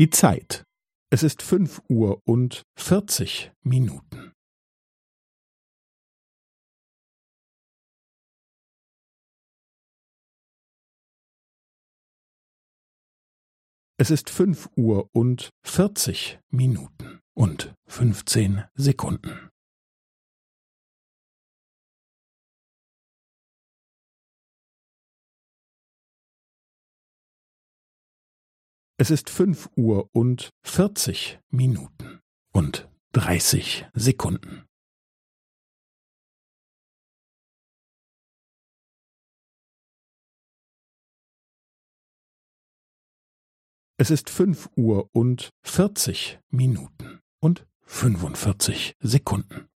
Die Zeit. Es ist fünf Uhr und vierzig Minuten. Es ist fünf Uhr und vierzig Minuten und fünfzehn Sekunden. Es ist fünf Uhr und vierzig Minuten und dreißig Sekunden. Es ist fünf Uhr und vierzig Minuten und fünfundvierzig Sekunden.